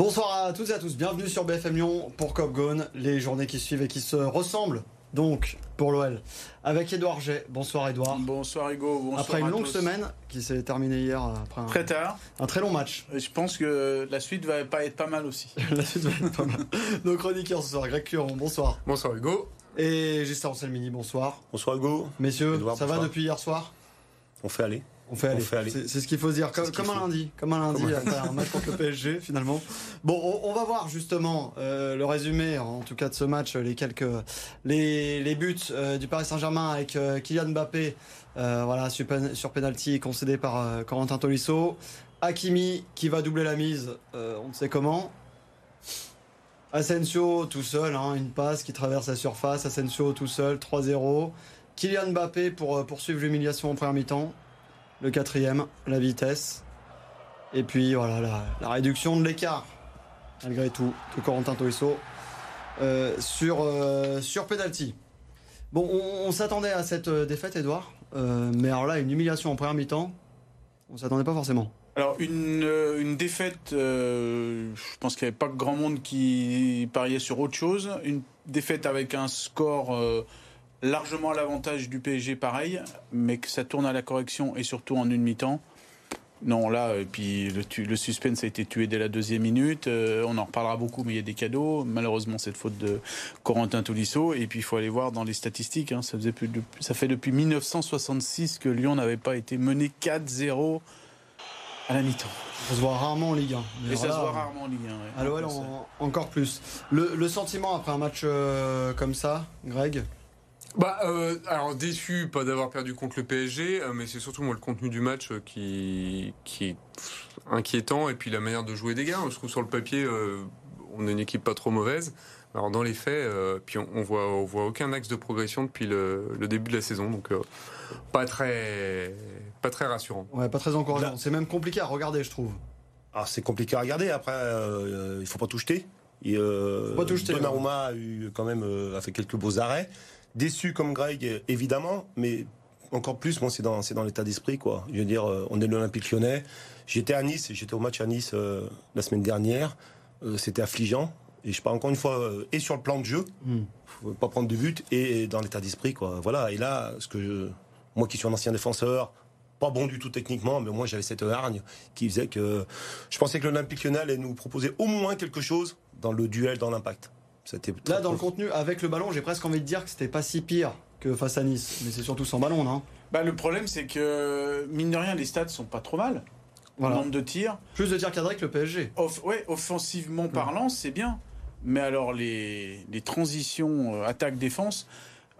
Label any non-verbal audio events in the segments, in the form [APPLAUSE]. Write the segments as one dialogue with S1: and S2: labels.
S1: Bonsoir à tous et à tous, bienvenue sur BFM Lyon pour Cop Gone, les journées qui suivent et qui se ressemblent donc pour l'OL. Avec Edouard G. Bonsoir Edouard.
S2: Bonsoir Hugo. Bonsoir
S1: après une longue semaine qui s'est terminée hier après un,
S2: très tard,
S1: un très long match.
S2: Je pense que la suite va pas être pas mal aussi. [LAUGHS]
S1: la suite va être pas mal. [LAUGHS] Nos chroniqueurs ce soir, Greg Curon, bonsoir.
S3: Bonsoir Hugo.
S1: Et Justin Anselmini, bonsoir.
S4: Bonsoir Hugo.
S1: Messieurs, ça va depuis hier soir?
S4: On fait aller.
S1: On fait aller. C'est ce qu'il faut dire. Comme, comme un lundi. Comme un lundi, un match contre le PSG, [LAUGHS] finalement. Bon, on, va voir justement euh, le résumé, en tout cas de ce match, les quelques les, les buts euh, du Paris Saint-Germain avec euh, Kylian Mbappé, voilà, sur, sur penalty concédé par Corentin Tolisso. Hakimi qui va doubler la mise, on ne sait comment. Asensio tout seul, hein, une passe qui traverse la surface. Asensio tout seul, 3-0. Kylian Mbappé pour poursuivre l'humiliation en première mi-temps. Le quatrième, la vitesse. Et puis voilà, la, réduction de l'écart, malgré tout, de Corentin Toisso euh, sur, euh, penalty. Bon, on, s'attendait à cette euh, défaite, Edouard. mais alors là, une humiliation en première mi-temps, on s'attendait pas forcément.
S2: Alors, une, défaite, je pense qu'il n'y avait pas grand monde qui pariait sur autre chose. Une défaite avec un score largement à l'avantage du PSG, pareil, mais que ça tourne à la correction et surtout en une mi-temps. Non, là, et puis le, le, suspense a été tué dès la deuxième minute. Euh, on en reparlera beaucoup, mais il y a des cadeaux. Malheureusement, cette faute de Corentin Tolisso. Et puis, il faut aller voir dans les statistiques. Hein, ça, faisait plus ça fait depuis 1966 que Lyon n'avait pas été mené 4-0 à la mi-temps.
S1: Ça se voit rarement en Ligue
S2: 1. Et ça se voit rarement en Ligue
S1: 1. Ouais. encore plus. Le, sentiment après un match euh, comme ça, Greg?
S3: Bah, euh, alors déçu, pas d'avoir perdu contre le PSG, euh, mais c'est surtout moi le contenu du match euh, qui, qui est inquiétant et puis la manière de jouer des gars. Je trouve sur le papier, on est une équipe pas trop mauvaise. Alors dans les faits, puis on, voit, on voit aucun axe de progression depuis le, début de la saison, donc pas très, pas très rassurant.
S1: Ouais, pas très encourageant. C'est même compliqué à regarder, je trouve.
S4: Ah, c'est compliqué à regarder. Après, il faut pas tout jeter. Et,
S1: faut pas tout jeter.
S4: Donnarumma a eu quand même a fait quelques beaux arrêts. Déçu comme Greg, évidemment, mais encore plus, moi, c'est dans, dans l'état d'esprit, quoi. Je veux dire, euh, on est l'Olympique lyonnais. J'étais à Nice, j'étais au match à Nice euh, la semaine dernière. Euh, c'était affligeant. Et je parle encore une fois, et sur le plan de jeu, mm. faut pas prendre de but, et dans l'état d'esprit, quoi. Voilà. Et là, ce que moi qui suis un ancien défenseur, pas bon du tout techniquement, mais moi j'avais cette hargne qui faisait que je pensais que l'Olympique lyonnais allait nous proposer au moins quelque chose dans le duel, dans l'impact.
S1: Là, dans le contenu, avec le ballon, j'ai presque envie de dire que c'était pas si pire que face à Nice. Mais c'est surtout sans ballon, non?
S2: Bah, Le problème, c'est que, mine de rien, les stats sont pas trop mal. Voilà. Nombre de tirs.
S1: Plus de tirs cadrés que le PSG.
S2: ouais, offensivement parlant, c'est bien. Mais alors, les, transitions euh, attaque-défense,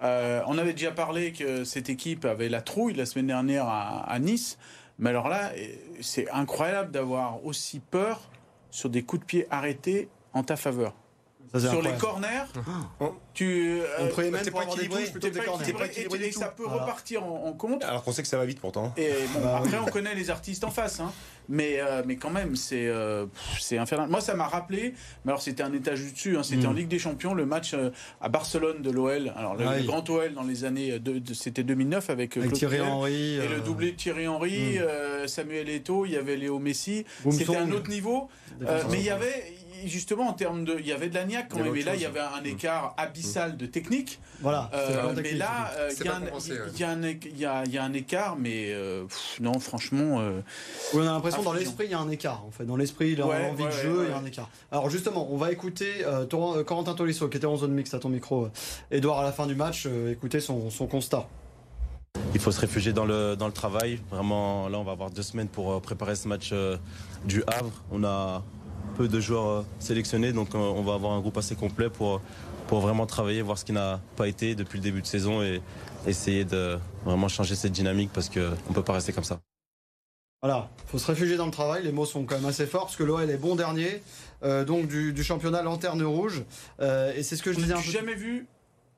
S2: euh, on avait déjà parlé que cette équipe avait la trouille la semaine dernière à Nice. Mais alors là, c'est incroyable d'avoir aussi peur sur des coups de pied arrêtés en ta faveur sur les corners, ah. tu
S1: euh, on même pour avoir des plutôt des corners.
S2: Et, ça peut repartir en, compte.
S4: Alors qu'on sait que ça va vite pourtant.
S2: Et bah après, on connaît les artistes en face, hein. mais euh, mais quand même, c'est euh, c'est infernal. Moi, ça m'a rappelé. Mais alors, c'était un étage du dessus. Hein, c'était en mm. Ligue des Champions, le match à Barcelone de l'OL. Alors le, ah grand OL dans les années, de, c'était 2009 avec,
S1: Thierry Henry
S2: et le doublé de Thierry Henry, mm. Samuel Eto'o, il y avait Léo Messi. C'était un autre niveau, mais il y avait justement, en termes de. Il y avait de la niaque quand même, et là, il y avait un écart abyssal de technique.
S1: Voilà.
S2: Euh, mais là, il y, a un écart, mais euh, non, franchement. Euh,
S1: on a l'impression dans l'esprit, il y a un écoute en fait. Dans l'esprit, il a envie de jeu, il y a un écart. Alors, justement, on va écouter Corentin Tolisso, qui était en zone mixte à ton micro, Edouard, à la fin du match, écouter son, son constat.
S5: Il faut se réfugier dans le, dans le travail. Vraiment, là, on va avoir deux semaines pour préparer ce match du Havre. On a, peu de joueurs euh, sélectionnés, donc euh, on va avoir un groupe assez complet pour, pour vraiment travailler, voir ce qui n'a pas été depuis le début de saison et essayer de vraiment changer cette dynamique parce qu'on ne peut pas rester comme ça.
S1: Voilà, il faut se réfugier dans le travail, les mots sont quand même assez forts, parce que l'OL est bon dernier, euh, donc du, championnat lanterne rouge, et c'est ce que je disais un peu...
S2: jamais vu.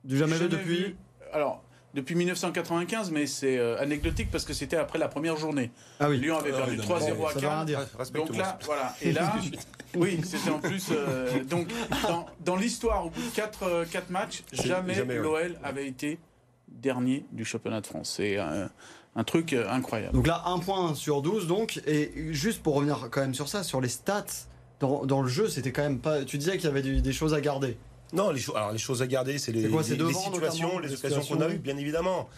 S1: Du jamais, vu depuis
S2: Alors, depuis 1995, mais c'est euh, anecdotique parce que c'était après la première journée. Ah oui. Lyon avait ah perdu 3-0 à Cannes. Donc là, voilà. Et là, [LAUGHS] oui, c'était en plus. Euh, donc, dans, l'histoire, au bout de 4, euh, matchs, jamais, l'OL avait été dernier du championnat de France. C'est un, truc incroyable.
S1: Donc là, un point sur 12, donc. Et juste pour revenir quand même sur ça, sur les stats dans, dans le jeu, c'était quand même pas. Tu disais qu'il y avait des choses à garder.
S4: Non, les, cho- alors, les choses à garder, c'est les,
S1: quoi,
S4: situations, les occasions qu'on a eues, bien évidemment.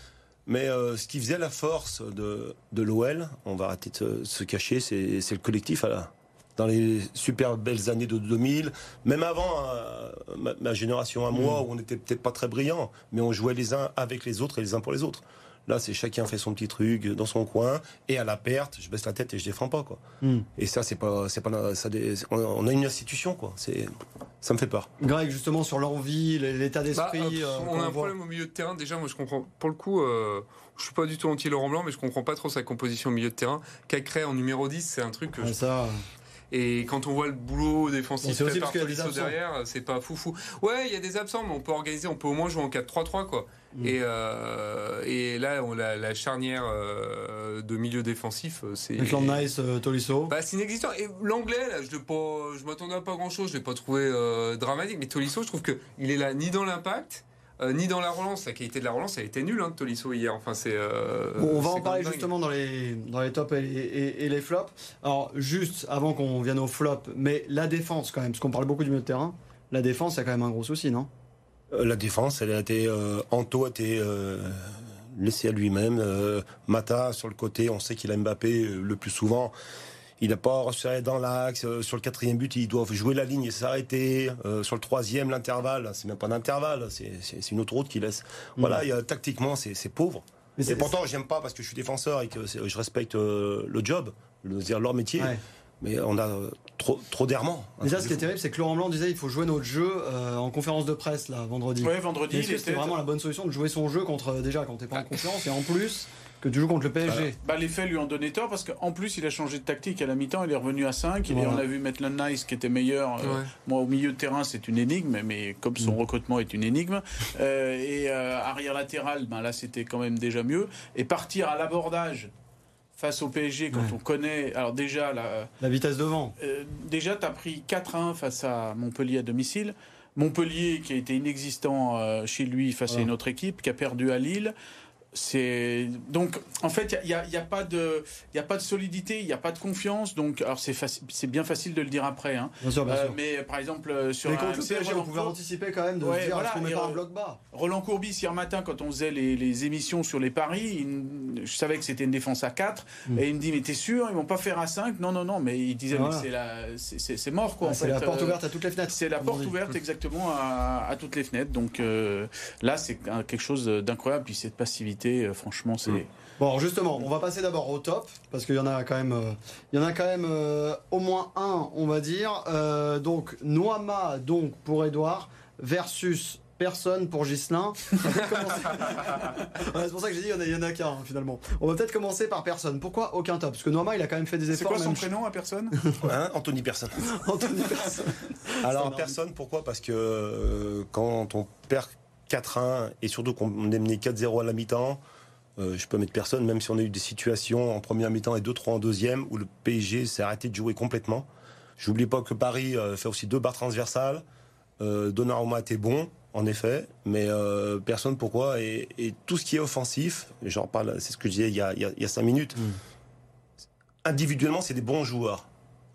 S4: Mais euh, ce qui faisait la force de, de l'OL, on va arrêter de se, cacher, c'est le collectif. à la- dans les super belles années de 2000, même avant euh, ma, ma génération à moi, où on n'était peut-être pas très brillants, mais on jouait les uns avec les autres et les uns pour les autres. Là, c'est chacun fait son petit truc dans son coin, et à la perte, je baisse la tête et je défends pas, quoi.
S1: Hmm.
S4: Et ça, c'est pas, c'est pas, ça, on a une institution, quoi. C'est, ça me fait peur.
S1: Greg, justement, sur l'envie, l'état
S3: Bah,
S1: d'esprit.
S3: euh,
S1: euh,
S3: on a un
S1: voit.
S3: problème au milieu de terrain. Déjà, moi, je comprends. Pour le coup, euh, je suis pas du tout anti Laurent Blanc, mais je comprends pas trop sa composition au milieu de terrain. Cacré en numéro 10, c'est un truc que
S1: Ouais,
S3: je
S1: ça,
S3: Et quand on voit le boulot défensif fait par
S1: y a des
S3: derrière, c'est pas foufou. Ouais, il y a des absents, mais on peut organiser, on peut au moins jouer en 4-3-3, quoi.
S1: Mm.
S3: Et, euh, et là, on, la, la charnière euh, de milieu défensif, euh, c'est.
S1: Nice, euh, Tolisso.
S3: Bah, c'est inexistant. Et l'anglais, là, je pas, je m'attendais à pas grand chose, je l'ai pas trouvé dramatique. Mais Tolisso, je trouve que il est là ni dans l'impact, euh, ni dans la relance. La qualité de la relance, elle était nulle, hein, de Tolisso hier. Enfin, c'est. euh,
S1: Bon, on va
S3: c'est
S1: en parler
S3: dingue.
S1: justement dans les, dans les tops et, et- et les flops. Alors, juste avant qu'on vienne aux flops, mais la défense quand même, parce qu'on parle beaucoup du milieu de terrain, la défense, il y a quand même un gros souci, non?
S4: La défense, elle a été. Euh, Anto a été euh, laissé à lui-même. Euh, Mata, sur le côté, on sait qu'il a Mbappé euh, le plus souvent. Il n'a pas resserré dans l'axe. Euh, sur le quatrième but, ils doivent jouer la ligne et s'arrêter. Euh, sur le troisième, l'intervalle, c'est même pas d'intervalle, c'est une autoroute qui laisse. Voilà, il y a, tactiquement, c'est pauvre.
S1: Mais
S4: Et pourtant, j'aime pas parce que je suis défenseur et que je respecte euh, le job, le, dire leur métier.
S1: Ouais.
S4: Mais on a euh, trop, trop d'errements.
S1: Mais là,
S4: truc
S1: ce qui est terrible, c'est que Laurent Blanc disait il faut jouer notre jeu euh, en conférence de presse, là, vendredi.
S2: Ouais, vendredi,
S1: Est-ce
S2: il
S1: que c'était
S2: était-
S1: vraiment la bonne solution de jouer son jeu contre, déjà, quand t'es pas en confiance, et en plus, que tu joues contre le PSG
S2: Bah, les faits lui ont donné tort parce qu'en plus il a changé de tactique à la mi-temps, il est revenu à 5, il est- on a vu Maitland Nice qui était meilleur. euh. Moi au milieu de terrain c'est une énigme, mais comme son
S1: Mm.
S2: recrutement est une énigme. Euh, et euh, arrière latéral, ben là c'était quand même déjà mieux. Et partir à l'abordage face au PSG quand
S1: Ouais.
S2: on connaît... Alors déjà, la,
S1: La vitesse devant.
S2: euh, déjà tu as pris 4-1 face à Montpellier à domicile. Montpellier qui a été inexistant euh, chez lui face à une autre équipe, qui a perdu à Lille. C'est donc en fait il n'y a, y a pas de il y a pas de solidité, il n'y a pas de confiance. Donc alors c'est faci- c'est bien facile de le dire après. Hein.
S1: Bien sûr, bien
S2: Euh, mais par exemple euh, sur
S1: mais PSG, on pouvait
S2: Cour-
S1: anticiper quand même de
S2: Ouais,
S1: se dire
S2: voilà,
S1: met
S2: et
S1: pas un bloc bas?
S2: Roland Courbis hier matin quand on faisait les, les émissions sur les paris, il- je savais que c'était une défense à 4
S1: Mm.
S2: et il me dit mais t'es sûr ils vont pas faire à 5 Non non non mais il disait
S1: Voilà.
S2: mais c'est la mort quoi.
S1: Ah, C'est la porte
S2: Euh,
S1: ouverte à toutes les fenêtres.
S2: c'est la porte ouverte exactement à, à toutes les fenêtres. Donc euh, là, c'est quelque chose d'incroyable. Puis cette passivité, euh, franchement, c'est.
S3: Mm.
S1: Bon, alors justement, on va passer d'abord au top parce qu'il y en a quand même, euh, il y en a quand même euh, au moins un, on va dire. Euh, donc Noama, donc pour Edouard versus personne pour Gislin. On va peut-être commencer- [LAUGHS] Ouais, c'est pour ça que j'ai dit il y en a- il y en a, qu'un finalement. On va peut-être commencer par personne. Pourquoi aucun top? Parce que Noama, il a quand même fait des
S2: C'est
S1: efforts.
S2: quoi son
S1: même
S2: prénom à personne? [LAUGHS]
S4: Hein, Anthony Personne. [LAUGHS]
S1: Anthony Personne.
S4: Alors personne, pourquoi? Parce que euh, quand on perd 4-1 et surtout qu'on est mené 4-0 à la mi-temps, euh, je peux mettre personne, même si on a eu des situations en première mi-temps et 2-3 en deuxième, où le PSG s'est arrêté de jouer complètement. J'oublie pas que Paris euh, fait aussi deux barres transversales. Euh, Donnarumma était bon, en effet, mais euh, personne pourquoi? Et, et tout ce qui est offensif, j'en parle, c'est ce que je disais il y a, il y a- il y a cinq minutes,
S1: Mm.
S4: individuellement, c'est des bons joueurs.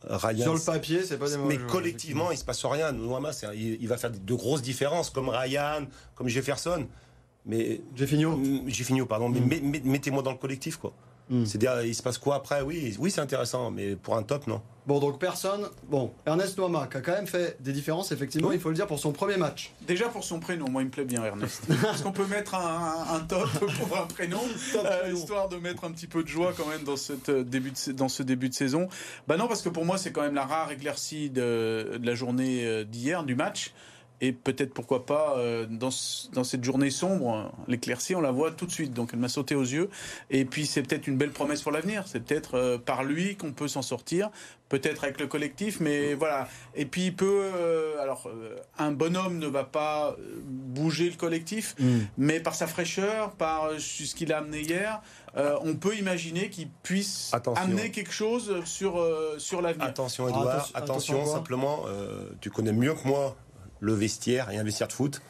S4: Ryan,
S1: Sur le papier, c'est pas des
S4: mais
S1: joueurs,
S4: collectivement, il se passe rien. Noama, il, il va faire de, grosses différences, comme Ryan, comme Jefferson. Mais
S1: J'ai fini.
S4: j'ai fini, pardon. Mais
S1: Mm.
S4: met- mettez-moi dans le collectif, quoi.
S1: Mm.
S4: C'est-à-dire, il se passe quoi après? Oui, oui, c'est intéressant, mais pour un top, non.
S1: Bon, donc personne. Bon, Ernest Noama qui a quand même fait des différences, effectivement,
S4: Oui.
S1: il faut le dire, pour son premier match.
S2: Déjà pour son prénom, moi il me plaît bien Ernest. [LAUGHS] Est-ce qu'on peut mettre un, top pour un prénom, [LAUGHS] euh,
S1: prénom.
S2: histoire de mettre un petit peu de joie quand même dans, cette, euh, début de, dans ce début de saison? Bah non, parce que pour moi c'est quand même la rare éclaircie de, de la journée euh, d'hier, du match. Et peut-être pourquoi pas euh, dans, ce- dans cette journée sombre, euh, l'éclaircie on la voit tout de suite, donc elle m'a sauté aux yeux. Et puis c'est peut-être une belle promesse pour l'avenir. C'est peut-être euh, par lui qu'on peut s'en sortir, peut-être avec le collectif, mais voilà. Et puis il peut, euh, alors euh, un bonhomme ne va pas bouger le collectif, mais par sa fraîcheur, par euh, ce qu'il a amené hier, euh, on peut imaginer qu'il puisse
S4: Attention.
S2: amener quelque chose sur euh, sur l'avenir.
S4: Attention,
S1: Ah,
S4: Edouard,
S1: attention- attention
S4: attention,
S1: quoi
S4: simplement, euh, tu connais mieux que moi le vestiaire et un vestiaire de foot.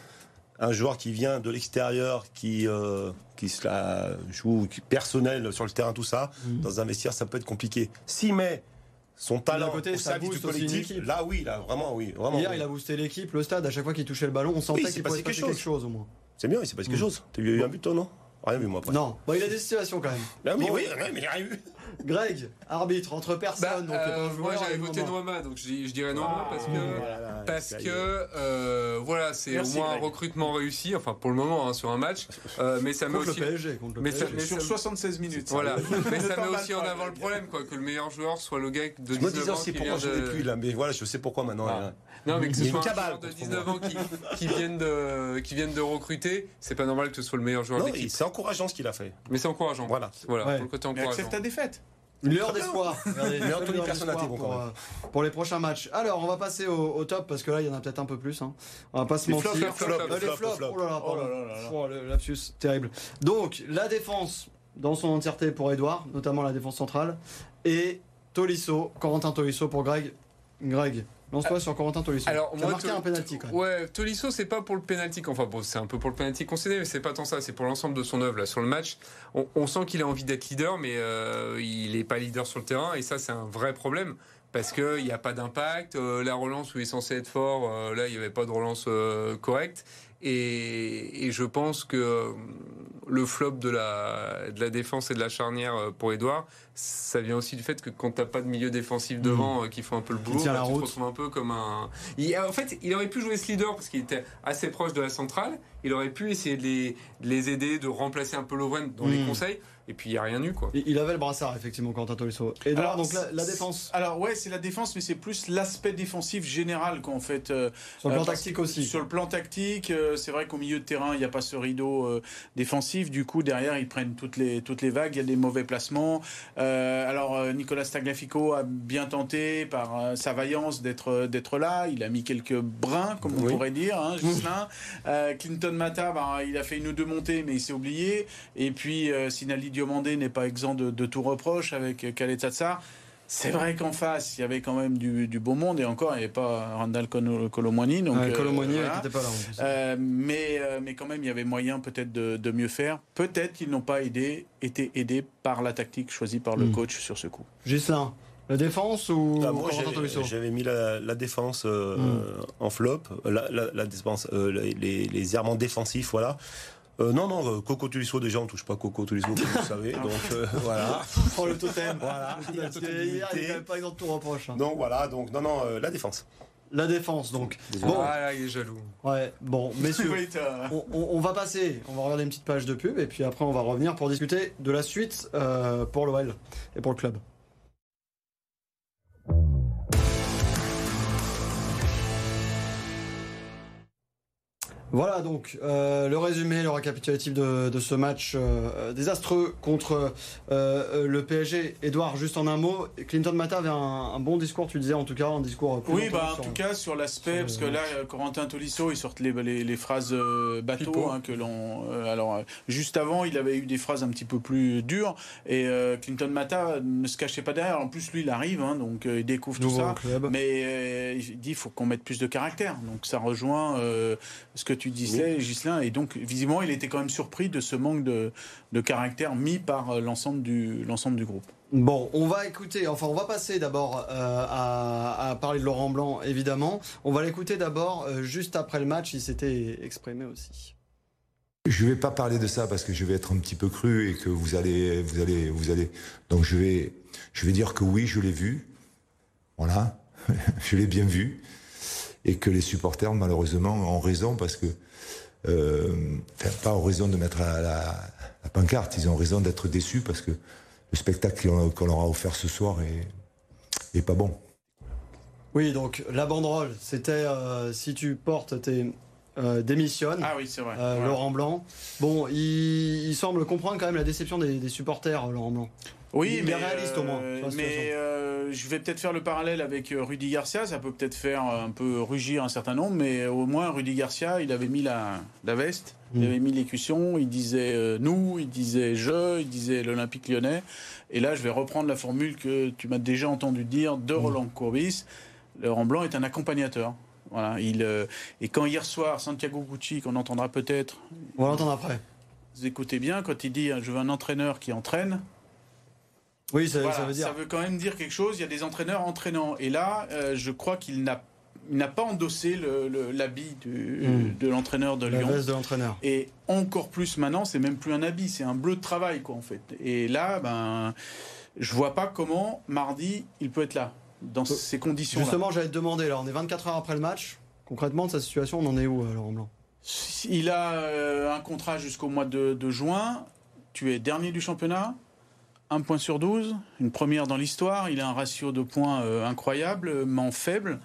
S4: Un joueur qui vient de l'extérieur, qui, euh, qui se la joue personnel sur le terrain, tout ça,
S1: Mhm.
S4: dans un vestiaire, ça peut être compliqué. S'il met son talent
S1: côté,
S4: au service du collectif, là oui, là vraiment oui, vraiment.
S1: Hier,
S4: oui.
S1: il a boosté l'équipe, le stade, à chaque fois qu'il touchait le ballon, on sentait
S4: Oui,
S1: qu'il passer
S4: quelque
S1: quelque chose au moins.
S4: C'est bien, il s'est passé quelque chose. Tu as eu un but toi non? Rien vu moi après.
S1: Non, bon, il a des situations quand même.
S4: Ah oui,
S1: Bon,
S4: oui, oui, mais il a rien vu.
S1: Greg, arbitre, entre
S3: Bah,
S1: personnes, donc
S3: euh, moi j'avais voté. Noama, donc je, dirais Noama parce que
S4: Voilà,
S3: parce que
S4: est.
S3: euh, voilà c'est au moins un recrutement réussi, enfin pour le moment hein, sur un match, Euh, mais ça met
S1: Contre
S3: aussi
S1: le PSG, contre le
S3: mais ça-
S1: PSG.
S3: mais
S2: Sur
S3: ça-
S2: 76 minutes.
S3: voilà, [LAUGHS] mais ça met aussi en avant le problème quoi que le meilleur joueur soit le gars de
S4: Je me
S3: 19
S4: disais
S3: ans
S4: aussi
S3: qui
S4: pourquoi
S3: vient
S4: je l'ai plus là, mais voilà, je sais pourquoi maintenant.
S3: Ah.
S4: là.
S3: non mais que ce soit un joueur de
S4: contre
S3: 19 ans qui, viennent de qui viennent de recruter, c'est pas normal que ce soit le meilleur joueur
S4: Non,
S3: de l'équipe.
S4: c'est encourageant ce qu'il a fait.
S3: Mais c'est encourageant.
S4: Voilà.
S3: Voilà, pour le côté encourageant.
S2: accepte ta défaite.
S4: Bien.
S1: d'espoir. [LAUGHS]
S4: Été
S1: d'espoir
S4: bon
S1: pour, euh, pour les prochains matchs. Alors, on va passer au, au top parce que là, il y en a peut-être un peu plus. hein. On va pas se
S3: Les
S1: mentir.
S3: flops, flops, flops,
S1: Euh, les
S4: flops,
S1: flops,
S4: flops.
S1: Oh là là,
S2: Oh là
S1: pardon.
S2: là là là.
S1: Oh, le lapsus, terrible. Donc, la défense dans son entièreté pour Edouard, notamment la défense centrale, et Tolisso, Corentin Tolisso pour Greg. Greg, lance-toi sur Corentin Tolisso.
S3: Alors,
S1: Qui a
S3: moi,
S1: marqué un penalty quand même.
S3: Ouais, Tolisso, c'est pas pour le penalty. Enfin, bon, c'est un peu pour le penalty concédé, mais c'est pas tant ça. C'est pour l'ensemble de son œuvre là sur le match. On, on sent qu'il a envie d'être leader, mais euh, il est pas leader sur le terrain, et ça, c'est un vrai problème. Parce qu'il n'y a pas d'impact. Euh, la relance où il est censé être fort, euh, là, il n'y avait pas de relance euh, correcte. Et, et je pense que euh, le flop de la, de la défense et de la charnière euh, pour Edouard, ça vient aussi du fait que quand t'as pas de milieu défensif devant euh, qui font un peu le boulot, bah, tu te retrouves un peu comme un. Il- en fait, il aurait pu jouer ce leader parce qu'il était assez proche de la centrale. Il aurait pu essayer de les, de les aider, de remplacer un peu Lovren dans les
S1: Mm.
S3: conseils. Et puis il n'y a rien eu quoi.
S1: Il avait le brassard, effectivement, Corentin Tolisso. Edouard,
S2: Alors,
S1: donc la, défense,
S2: Alors ouais, c'est la défense, mais c'est plus l'aspect défensif général qu'en fait. euh,
S1: sur le plan
S2: euh,
S1: tactique
S2: que
S1: aussi.
S2: Sur le plan tactique, euh, c'est vrai qu'au milieu de terrain, il n'y a pas ce rideau euh, défensif. Du coup, derrière, ils prennent toutes les, toutes les vagues. Il y a des mauvais placements. Euh, alors, euh, Nicolas Tagliafico a bien tenté, par euh, sa vaillance, d'être d'être là. Il a mis quelques brins, comme on
S4: Oui.
S2: pourrait dire, hein. [LAUGHS] Euh, Clinton Mata, bah, il a fait une ou deux montées, mais il s'est oublié. Et puis, euh, Sinali Diomandé n'est pas exempt de, de tout reproche avec euh, Khaled Tsatsar. C'est vrai qu'en face, il y avait quand même du, du beau monde et encore, il n'y avait pas Randall Colo- Colomwani. Donc,
S1: Ouais,
S2: euh, voilà.
S1: n'était pas là.
S2: Euh, mais, euh, mais quand même, il y avait moyen peut-être de, de mieux faire. Peut-être qu'ils n'ont pas aidé, été aidés par la tactique choisie par le
S1: Mm.
S2: coach sur ce coup.
S1: Gislain, la défense ou
S4: Ah, moi, j'avais- mis la, la défense euh,
S1: Mm.
S4: euh, en flop, la, la, la défense, euh, les, les, les errements défensifs, voilà. Euh, non, non, euh, Coco Tulisso, déjà, on touche pas Coco Tulisso, comme vous savez. [LAUGHS] Donc, euh, voilà.
S1: Oh, le totem
S4: Voilà.
S1: Il quand même pas exempt de tout reproche. hein.
S4: Donc, voilà. Donc, non, non, euh, la défense.
S1: La défense, donc.
S4: Désolé.
S1: Bon.
S3: Ah là, il est jaloux.
S1: Ouais, bon, messieurs. [LAUGHS] On- on va passer, on va regarder une petite page de pub et puis après on va revenir pour discuter de la suite euh, pour l'OL et pour le club. Voilà donc euh, le résumé, le récapitulatif de, de ce match euh, désastreux contre euh, euh, le PSG. Edouard, juste en un mot, Clinton Mata avait un, un bon discours, tu disais en tout cas, un discours. plus
S2: Oui, bah, en
S1: sur-
S2: tout cas, sur l'aspect, parce que là, euh, Corentin Tolisso, il sortent les, les, les phrases euh, bateau, hein, que l'on. euh, alors, euh, juste avant, il avait eu des phrases un petit peu plus dures, et euh, Clinton Mata ne se cachait pas derrière. En plus, lui, il arrive, hein, donc euh, il découvre tout ça.
S1: club.
S2: Mais euh, il dit qu'il faut qu'on mette plus de caractère. Donc ça rejoint euh, ce que tu disais, Ghislain. Et donc, visiblement, il était quand même surpris de ce manque de, de caractère mis par euh, l'ensemble du, l'ensemble du groupe.
S1: Bon, on va écouter, enfin on va passer d'abord euh, à, à parler de Laurent Blanc, évidemment. On va l'écouter d'abord euh, juste après le match, il s'était exprimé aussi.
S6: Je vais pas parler de ça parce que je vais être un petit peu cru et que vous allez, vous allez, vous allez. Donc je vais, je vais dire que oui, je l'ai vu. Voilà, [LAUGHS] je l'ai bien vu et que les supporters malheureusement ont raison parce que, euh, enfin, pas ont raison de mettre la, pancarte, ils ont raison d'être déçus parce que le spectacle qu'on qu'on leur a offert ce soir est, est pas bon.
S1: Oui, donc la banderole, c'était euh, si tu portes tes euh, démissionnes.
S2: Ah oui, c'est vrai.
S1: euh. Laurent Blanc. Bon, il, il semble comprendre quand même la déception des, des supporters, euh, Laurent Blanc.
S2: Oui,
S1: Il est
S2: mais,
S1: réaliste, au moins,
S2: mais euh, je vais peut-être faire le parallèle avec Rudy Garcia. Ça peut peut-être faire un peu rugir un certain nombre, mais au moins Rudy Garcia, il avait mis la, la veste, il
S1: Mm.
S2: avait mis l'écussion, il disait nous, il disait je, il disait l'Olympique lyonnais. Et là, je vais reprendre la formule que tu m'as déjà entendu dire de Roland Courbis. Laurent Blanc est un accompagnateur. Voilà, il, euh, et quand hier soir, Santiago Gucci, qu'on entendra peut-être,
S1: On va l'entendre après.
S2: vous écoutez bien, quand il dit je veux un entraîneur qui entraîne,
S1: Oui, ça,
S2: Voilà,
S1: ça veut dire.
S2: ça veut quand même dire quelque chose. Il y a des entraîneurs entraînants. Et là, euh, je crois qu'il n'a pas endossé l'habit du-
S1: Mm.
S2: de l'entraîneur de
S1: La
S2: Lyon.
S1: veste de l'entraîneur.
S2: Et encore plus maintenant, c'est même plus un habit, c'est un bleu de travail, quoi, en fait. Et là, ben, je vois pas comment mardi il peut être là dans ces conditions-là.
S1: Justement, j'allais te demander, là, on est 24 heures après le match. Concrètement, de sa situation, on en est où, euh, Laurent Blanc?
S2: Il a euh, un contrat jusqu'au mois de, de juin. Tu es dernier du championnat. Un point sur 12, une première dans l'histoire. Il a un ratio de points euh, incroyablement faible.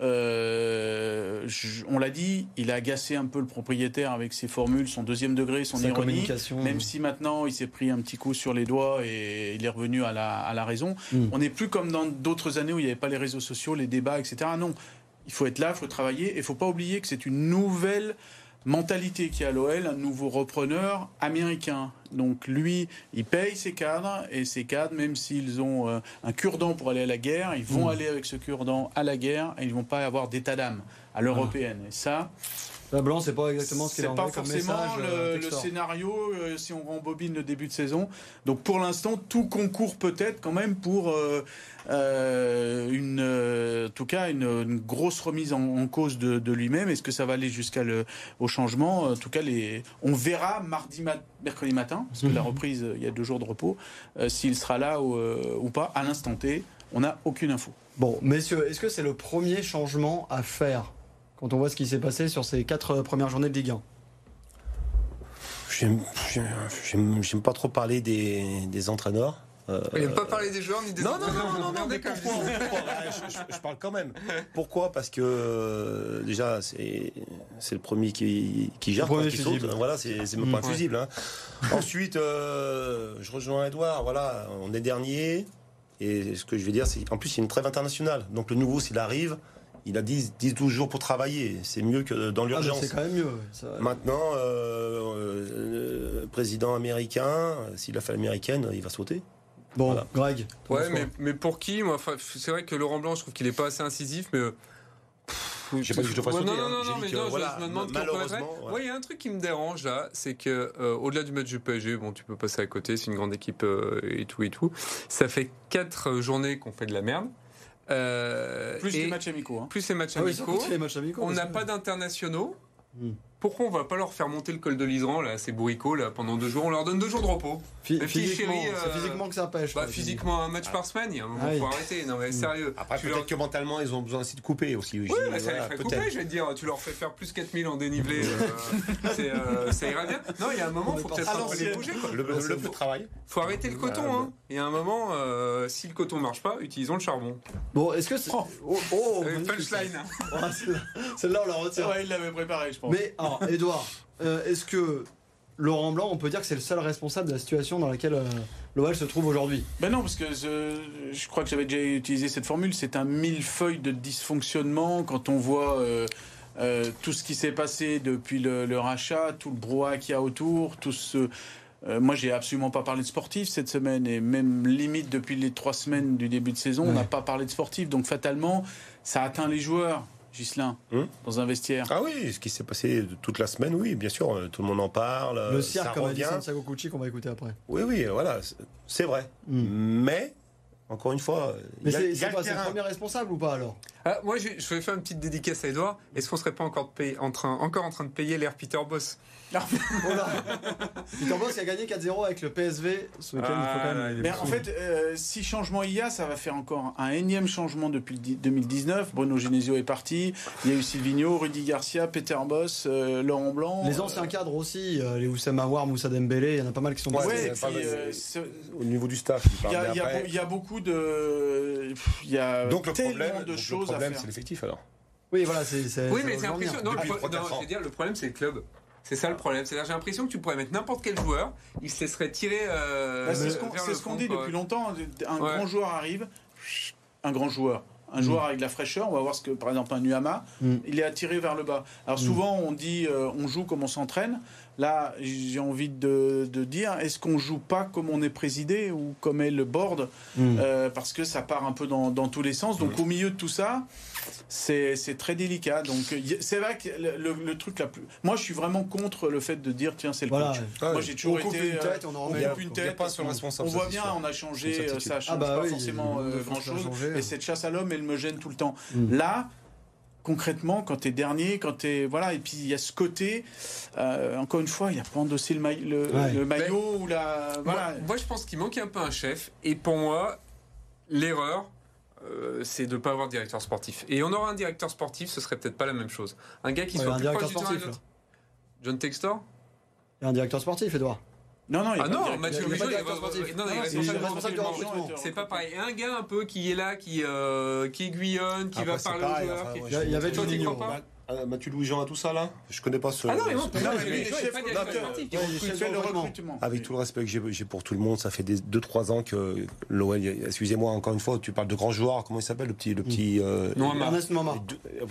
S2: Euh, je- on l'a dit, il a agacé un peu le propriétaire avec ses formules, son deuxième degré, son
S1: Sa
S2: ironie.
S1: communication.
S2: Même si maintenant il s'est pris un petit coup sur les doigts et il est revenu à la, à la raison.
S1: Mm.
S2: On n'est plus comme dans d'autres années où il n'y avait pas les réseaux sociaux, les débats, etc. Non, il faut être là, il faut travailler et il ne faut pas oublier que c'est une nouvelle mentalité qui a à l'OL, un nouveau repreneur américain. Donc lui, il paye ses cadres et ses cadres, même s'ils ont euh, un cure-dent pour aller à la guerre, ils vont
S1: Mm.
S2: aller avec ce cure-dent à la guerre et ils ne vont pas avoir d'état d'âme à l'européenne. Et ça,
S1: Là, Blanc, c'est pas exactement ce qu'il
S2: c'est
S1: a
S2: pas
S1: envoyé comme
S2: forcément
S1: message. euh,
S2: le, scénario euh, si on rembobine le début de saison. Donc pour l'instant, tout concourt peut-être quand même pour euh, euh, une, euh, en tout cas une, une grosse remise en, en cause de, de lui-même. Est-ce que ça va aller jusqu'à le au changement? En tout cas, les, on verra mardi, ma- mercredi matin, parce que la reprise, euh, il y a deux jours de repos, euh, s'il sera là ou, euh, ou pas. À l'instant T, on n'a aucune info.
S1: Bon, messieurs, est-ce que c'est le premier changement à faire? Quand on voit ce qui s'est passé sur ces quatre euh, premières journées de Ligue 1
S4: J'aime pas trop parler des, des entraîneurs. Euh,
S3: Il n'aime pas parler des joueurs ni des
S4: Non, non,
S3: entraîneurs.
S4: non, non, non, non, mais
S3: D'accord.
S4: pourquoi, pourquoi je, je- je parle quand même. Pourquoi? Parce que euh, déjà, c'est le premier qui, qui gère,
S1: Le premier
S4: quoi, qui saute. Voilà, c'est même pas un fusible. hein. Ensuite, euh, je rejoins Edouard. Voilà, on est dernier. Et ce que je vais dire, c'est qu'en plus, il y a une trêve internationale. Donc le nouveau, s'il arrive, il a 10-12 jours pour travailler. C'est mieux que dans
S1: Ah,
S4: l'urgence.
S1: C'est quand même mieux. ça-
S4: Maintenant, euh, euh, le président américain, s'il a fait l'américaine, il va sauter.
S1: Bon,
S4: Voilà.
S1: Greg.
S3: Ouais, mais, mais pour qui moi, C'est vrai que Laurent Blanc, je trouve qu'il est pas assez incisif, mais. euh,
S4: J'ai pas dit que je le fasse
S3: Ouais,
S4: sauter,
S3: Non, non,
S4: hein.
S3: non, mais je-
S4: voilà,
S3: je me demande qui
S4: malheureusement,
S3: reconnaîtrait.
S4: ouais.
S3: Ouais, il y a un truc qui me dérange là, c'est que euh, au-delà du match du PSG, bon, tu peux passer à côté, c'est une grande équipe euh, et tout et tout. Ça fait quatre journées qu'on fait de la merde. Euh,
S2: Plus les matchs amicaux. hein.
S3: plus les matchs
S1: Ah oui,
S3: amicaux.
S1: les matchs amicaux.
S3: on n'a pas d'internationaux.
S1: Hmm.
S3: Pourquoi on va pas leur faire monter le col de l'Iseran, là, ces bourricots, là, pendant deux jours? On leur donne deux jours de repos. Le petit
S1: physiquement,
S3: euh,
S1: physiquement que ça pêche.
S3: Bah, physiquement, un match par semaine, il y a un moment,
S1: Ah oui.
S3: faut arrêter. Non, mais sérieux.
S4: Après, peut-être
S3: leur-
S4: que mentalement, ils ont besoin aussi de couper aussi.
S3: Oui, bah, ça les ferait couper, je vais te dire. Tu leur fais faire plus 4000 en dénivelé, euh, [LAUGHS] euh, ça ira bien. Non, il y a un moment, il faut peut-être un peu les bouger. Quoi.
S4: Le, le, le de travail.
S3: faut arrêter le coton. Hein. Il y a un moment, si le coton marche pas, utilisons le charbon.
S1: Bon, est-ce que c'est. Oh, oh, magnifique.
S3: punchline.
S1: Ah, celle-là- Celle-là, on la retient.
S2: Ouais, il l'avait préparé, je pense.
S1: Mais, alors, [LAUGHS] Edouard, euh, est-ce que Laurent Blanc, on peut dire que c'est le seul responsable de la situation dans laquelle euh, l'OL se trouve aujourd'hui?
S2: Ben non, parce que je, je crois que j'avais déjà utilisé cette formule. C'est un millefeuille de dysfonctionnement quand on voit euh, euh, tout ce qui s'est passé depuis le, le rachat, tout le brouhaha qu'il y a autour, tout ce. euh, moi, j'ai absolument pas parlé de sportif cette semaine et même limite depuis les trois semaines du début de saison, on n'a pas parlé de sportif. Donc fatalement, ça atteint les joueurs, Gislain,
S4: Hum.
S2: dans un vestiaire.
S4: Ah oui, ce qui s'est passé toute la semaine, oui, bien sûr, euh, tout le monde en parle. euh,
S1: Le cirque, comme a dit. Santiago Cucci, qu'on va écouter après.
S4: Oui, oui, voilà, c'est- vrai.
S1: Hmm.
S4: Mais, encore une fois, il
S1: Mais
S4: y a,
S1: c'est quoi, c'est le premier responsable ou pas alors?
S3: Ah, moi, je, je vais faire une petite dédicace à Edouard. Est-ce qu'on serait pas encore, de en train, encore en train de payer l'air Peter Boss? [LAUGHS] [LAUGHS]
S1: Boss qui a gagné 4-0 avec le PSV ce week-end. il faut quand
S3: Ah,
S1: même-
S2: Mais en fait, euh, si changement il y a, ça va faire encore un énième changement depuis le di- 2019. Bruno Genesio est parti. Il y a eu Silvino, Rudy Garcia, Peter Boss, euh, Laurent Blanc.
S1: Les anciens cadres aussi, euh, les Oussama Aouar, Moussa Dembélé, il y en a pas mal qui sont
S4: Ouais,
S1: passés.
S2: Ouais,
S4: pas
S2: euh,
S4: Au niveau du staff, il
S2: y, a, y beaucoup de. Il y a
S4: Donc le
S2: tellement
S4: problème,
S2: de
S4: donc le
S2: choses
S4: problème c'est l'effectif alors.
S1: Oui, voilà, c'est.
S3: Oui, mais c'est. Non, le, pro- non,
S4: quatre
S3: je veux dire, le problème, c'est le club. C'est ça le problème. C'est-à-dire, j'ai l'impression que tu pourrais mettre n'importe quel joueur, il se laisserait tirer. euh,
S2: Bah, c'est ce qu'on ce dit
S3: quoi.
S2: depuis longtemps. Un
S3: Ouais.
S2: grand joueur arrive, un grand joueur. Un
S1: Mm.
S2: joueur avec de la fraîcheur, on va voir ce que, par exemple, un Nuama,
S1: Mm.
S2: il est attiré vers le bas. Alors
S1: Mm.
S2: souvent, on dit euh, on joue comme on s'entraîne. Là, j'ai envie de, de dire est-ce qu'on joue pas comme on est présidé ou comme est le board
S1: Mm.
S2: Euh, Parce que ça part un peu dans, dans tous les sens. Donc au milieu de tout ça, c'est très délicat. Donc c'est vrai que le, le- le truc la plus. Moi, je suis vraiment contre le fait de dire tiens, c'est le
S1: Voilà.
S2: coach.
S4: Ouais.
S2: Moi, j'ai toujours
S1: On coupe
S2: été.
S1: une tête, on en
S2: on
S1: remet.
S2: coupe une tête.
S4: pas sur responsable,
S2: On voit bien, on a changé, euh, ça change
S1: Ah bah
S2: pas
S1: oui,
S2: forcément euh, grand
S1: chose
S2: Et
S1: ouais.
S2: cette chasse à l'homme, elle me gêne tout le temps.
S1: Mm.
S2: Là. Concrètement, quand t'es dernier, quand t'es voilà, et puis il y a ce côté. euh, encore une fois, il a pas endossé le, le,
S1: Ouais.
S2: le maillot ou la voilà.
S3: Moi, moi, je pense qu'il manque un peu un chef. Et pour moi, l'erreur, euh, c'est de ne pas avoir de directeur sportif. Et on aura un directeur sportif, ce serait peut-être pas la même chose. Un gars qui
S1: Ouais,
S3: soit
S1: un
S3: plus
S1: directeur
S3: proche du terrain
S1: sportif.
S3: John Textor?
S1: Il y a un directeur sportif, Edouard.
S2: Non, non, il y a
S3: Ah
S2: pas
S3: non. Mathieu
S1: il y a pas de
S3: Louison, il est
S1: directeur sportif.
S3: non, non, il est
S2: Non,
S3: responsable du. C'est pas pareil. Un gars un peu qui est là, qui, euh, qui aiguillonne, qui
S4: Après,
S3: va
S4: c'est
S3: parler
S4: pareil,
S3: aux joueurs.
S4: enfin,
S3: qui-
S4: ouais,
S1: Il y a- il y avait
S3: pas
S4: Ah, Mathieu Louis-Jean à tout ça là Je connais pas ce.
S3: Ah non, mais non,
S2: Non,
S3: pas
S1: recrutement.
S4: Avec tout le respect que j'ai pour tout le monde, ça fait des 2-3 ans que l'OL, excusez-moi encore une fois, tu parles de grands joueurs, comment il s'appelle le petit. Le petit euh,
S3: Non.
S1: Ernest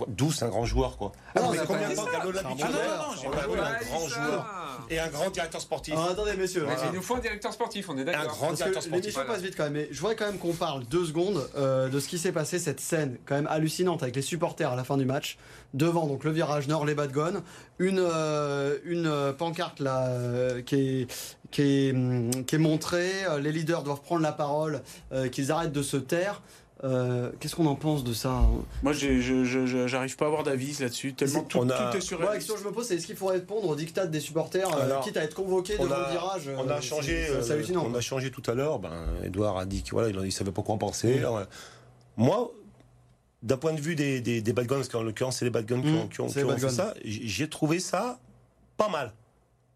S4: D'où c'est un grand joueur quoi.
S1: Ah non,
S4: mais combien
S1: pas
S4: de temps l'habitude
S1: bon joueur.
S2: non, j'ai
S4: On
S2: pas
S4: un grand joueur et un grand directeur sportif.
S1: Alors attendez, messieurs.
S3: Mais. Il nous faut un directeur sportif, on est
S4: Un
S3: d'accord.
S4: grand
S1: Parce
S4: directeur
S1: que
S4: sportif.
S1: l'émission
S3: voilà.
S1: passe vite quand même, mais je voudrais quand même qu'on parle deux secondes euh, de ce qui s'est passé, cette scène quand même hallucinante avec les supporters à la fin du match, devant donc le virage nord, les Badgones, une, euh, une euh, pancarte là euh, qui est, qui est, hum, qui est montrée, euh, les leaders doivent prendre la parole, euh, qu'ils arrêtent de se taire. Euh, Qu'est-ce qu'on en pense de ça
S2: Moi, j'arrive pas à avoir d'avis là-dessus, tellement tout,
S4: on a-
S2: tout est
S1: Moi, la question que je me pose, c'est est-ce qu'il faut répondre au dictat des supporters, euh, quitte à être convoqué
S4: on
S1: devant le virage
S4: On
S1: euh,
S4: a changé, euh,
S1: hallucinant.
S4: on a changé tout à l'heure. Ben, Edouard a dit qu'il voilà, il, il savait pas quoi en penser. Alors, Moi, d'un point de vue des, des, des bad guns, parce qu'en l'occurrence c'est les bad guns qui ont, qui ont-
S1: c'est
S4: qui ont fait ça, j'ai trouvé ça pas mal,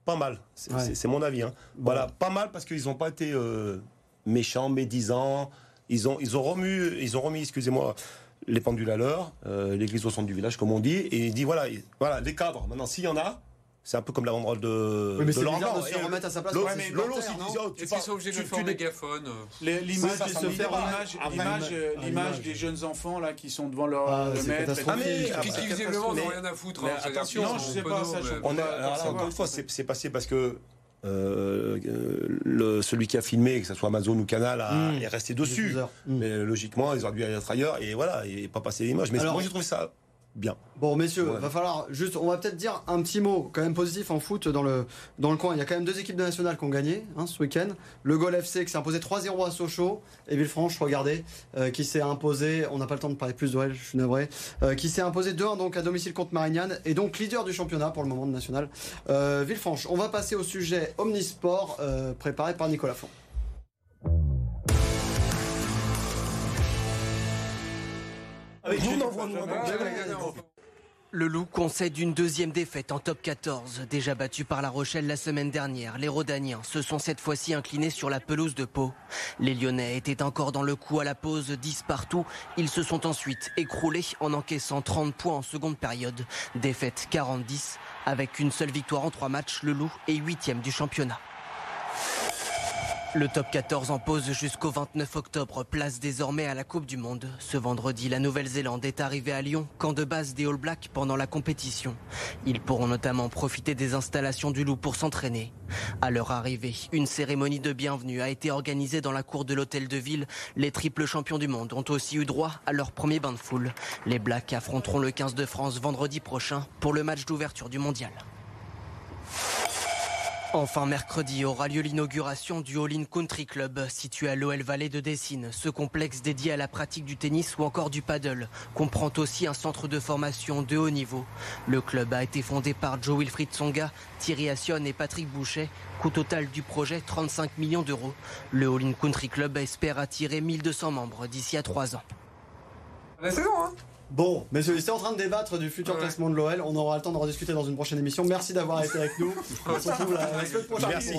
S4: pas mal. C'est
S1: Ouais.
S4: mon avis. hein. Voilà, pas mal parce qu'ils n'ont pas été euh, méchants, médisants. Ils ont, ils ont remis, ils ont remis, excusez-moi, les pendules à l'heure, euh, l'église au centre du village, comme on dit, et il dit voilà, il- voilà, les cadres. Maintenant, s'il y en a, c'est un peu comme la banderole de.
S1: Oui, mais
S4: de
S1: c'est bizarre de se
S4: Et
S1: remettre à sa place. Ses
S4: Lolo, oh, tu
S3: Est-ce
S4: parles-
S3: qu'ils sont obligés de faire mégaphone euh,
S2: L'image,
S1: Oui, se faire
S2: l'image,
S1: remettre-
S2: l'image, euh,
S1: l'image.
S2: l'image des jeunes enfants là qui sont devant leur
S1: Ah,
S2: maître.
S4: Ah, mais- ah,
S3: qui visiblement n'ont rien à foutre. hein,
S4: attention,
S2: non, je sais pas,
S4: On
S2: savoir.
S4: encore une fois, c'est passé parce que euh, euh, le, celui qui a filmé, que ce soit Amazon ou Canal, a-
S1: Mm.
S4: est resté dessus.
S1: Diffuseur. Mm.
S4: Mais logiquement, ils auraient dû être ailleurs et voilà, et pas passer l'image. Mais
S1: Alors-
S4: moi, j'ai trouvé ça bien.
S1: Bon, messieurs,
S4: Ouais.
S1: va falloir juste, on va peut-être dire un petit mot quand même positif en foot dans le, dans le coin. Il y a quand même deux équipes de nationales qui ont gagné hein, ce week-end. Le Gol FC qui s'est imposé 3-0 à Sochaux et Villefranche, regardez, euh, qui s'est imposé, on n'a pas le temps de parler plus d'OL, je suis navré, euh, qui s'est imposé 2-1 donc à domicile contre Marignane et donc leader du championnat pour le moment de national. Euh, Villefranche, on va passer au sujet Omnisport préparé par Nicolas Font.
S7: Le Loup concède une deuxième défaite en top 14. Déjà battu par La Rochelle la semaine dernière, les Rodaniens se sont cette fois-ci inclinés sur la pelouse de Pau. Les Lyonnais étaient encore dans le coup à la pause, 10 partout. Ils se sont ensuite écroulés en encaissant 30 points en seconde période. Défaite 40-10. Avec une seule victoire en trois matchs, le Loup est huitième du championnat. Le top 14 en pause jusqu'au 29 octobre, place désormais à la Coupe du Monde. Ce vendredi, la Nouvelle-Zélande est arrivée à Lyon, camp de base des All Blacks pendant la compétition. Ils pourront notamment profiter des installations du Loup pour s'entraîner. À leur arrivée, une cérémonie de bienvenue a été organisée dans la cour de l'hôtel de ville. Les triples champions du monde ont aussi eu droit à leur premier bain de foule. Les Blacks affronteront le 15 de France vendredi prochain pour le match d'ouverture du mondial. Enfin, mercredi aura lieu l'inauguration du All In Country Club, situé à l'OL Valley de Dessine. Ce complexe dédié à la pratique du tennis ou encore du paddle comprend aussi un centre de formation de haut niveau. Le club a été fondé par Joe Wilfried Tsonga, Thierry Assion et Patrick Boucher. Coût total du projet 35 millions d'euros. Le All In Country Club espère attirer 1200 membres d'ici à 3 ans.
S3: Saison, hein?
S1: Bon, messieurs, ils en train de débattre du futur
S3: Ouais.
S1: classement de l'OL. On aura le temps d'en rediscuter dans une prochaine émission. Merci d'avoir été avec nous. On se retrouve la, la semaine prochaine
S4: Merci.